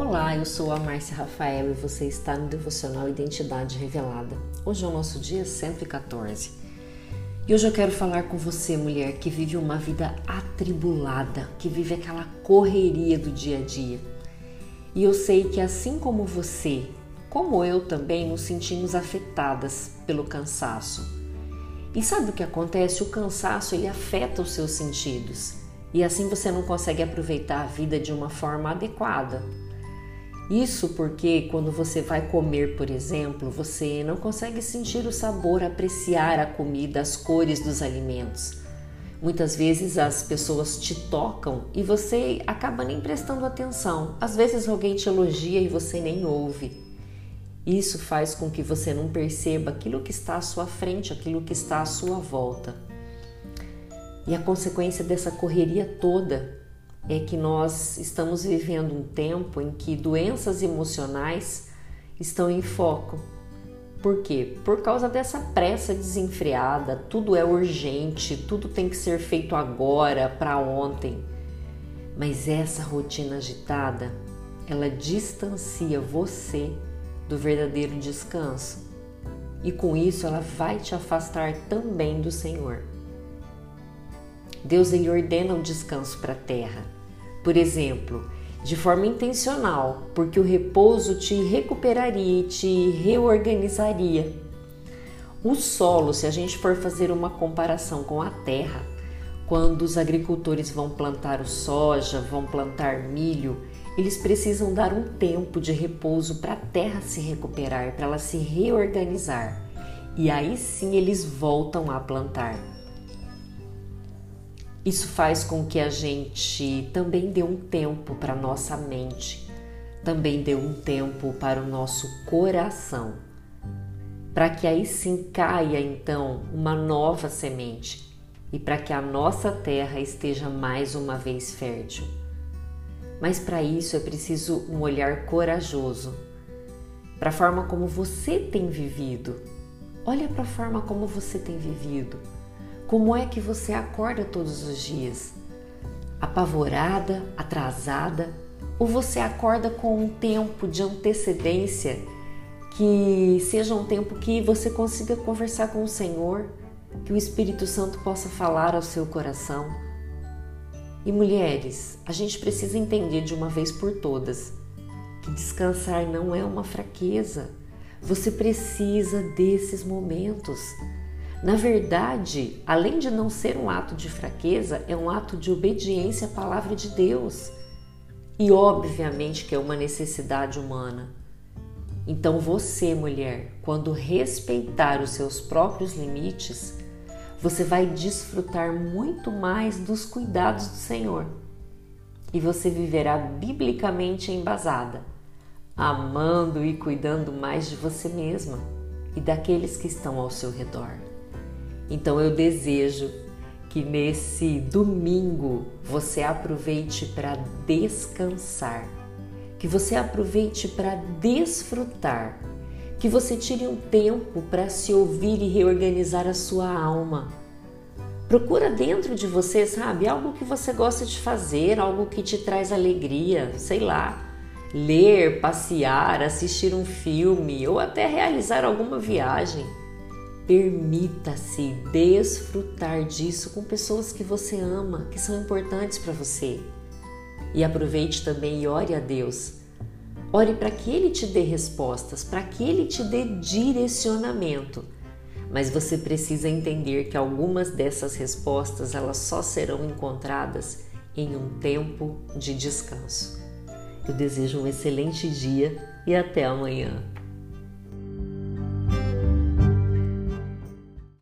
Olá, eu sou a Márcia Rafael e você está no Devocional Identidade Revelada. Hoje é o nosso dia 114. E hoje eu quero falar com você, mulher que vive uma vida atribulada, que vive aquela correria do dia a dia. E eu sei que assim como você, como eu também, nos sentimos afetadas pelo cansaço. E sabe o que acontece? O cansaço ele afeta os seus sentidos. E assim você não consegue aproveitar a vida de uma forma adequada. Isso porque quando você vai comer, por exemplo, você não consegue sentir o sabor, apreciar a comida, as cores dos alimentos. Muitas vezes as pessoas te tocam e você acaba nem prestando atenção. Às vezes alguém te elogia e você nem ouve. Isso faz com que você não perceba aquilo que está à sua frente, aquilo que está à sua volta. E a consequência dessa correria toda é que nós estamos vivendo um tempo em que doenças emocionais estão em foco. Por quê? Por causa dessa pressa desenfreada, tudo é urgente, tudo tem que ser feito agora, para ontem. Mas essa rotina agitada, ela distancia você do verdadeiro descanso. E com isso ela vai te afastar também do Senhor. Deus ele ordena o descanso para a terra. Por exemplo, de forma intencional, porque o repouso te recuperaria e te reorganizaria. O solo, se a gente for fazer uma comparação com a terra, quando os agricultores vão plantar o soja, vão plantar milho, eles precisam dar um tempo de repouso para a terra se recuperar, para ela se reorganizar. E aí sim eles voltam a plantar. Isso faz com que a gente também dê um tempo para nossa mente, também dê um tempo para o nosso coração, para que aí sim caia então uma nova semente e para que a nossa terra esteja mais uma vez fértil. Mas para isso é preciso um olhar corajoso para a forma como você tem vivido. Olha para a forma como você tem vivido como é que você acorda todos os dias? Apavorada, atrasada? Ou você acorda com um tempo de antecedência que seja um tempo que você consiga conversar com o Senhor, que o Espírito Santo possa falar ao seu coração? E mulheres, a gente precisa entender de uma vez por todas que descansar não é uma fraqueza. Você precisa desses momentos. Na verdade, além de não ser um ato de fraqueza, é um ato de obediência à palavra de Deus. E obviamente que é uma necessidade humana. Então você, mulher, quando respeitar os seus próprios limites, você vai desfrutar muito mais dos cuidados do Senhor. E você viverá biblicamente embasada, amando e cuidando mais de você mesma e daqueles que estão ao seu redor. Então eu desejo que nesse domingo você aproveite para descansar, que você aproveite para desfrutar, que você tire um tempo para se ouvir e reorganizar a sua alma. Procura dentro de você, sabe, algo que você gosta de fazer, algo que te traz alegria, sei lá, ler, passear, assistir um filme ou até realizar alguma viagem. Permita-se desfrutar disso com pessoas que você ama, que são importantes para você. E aproveite também e ore a Deus. Ore para que Ele te dê respostas, para que Ele te dê direcionamento. Mas você precisa entender que algumas dessas respostas elas só serão encontradas em um tempo de descanso. Eu desejo um excelente dia e até amanhã.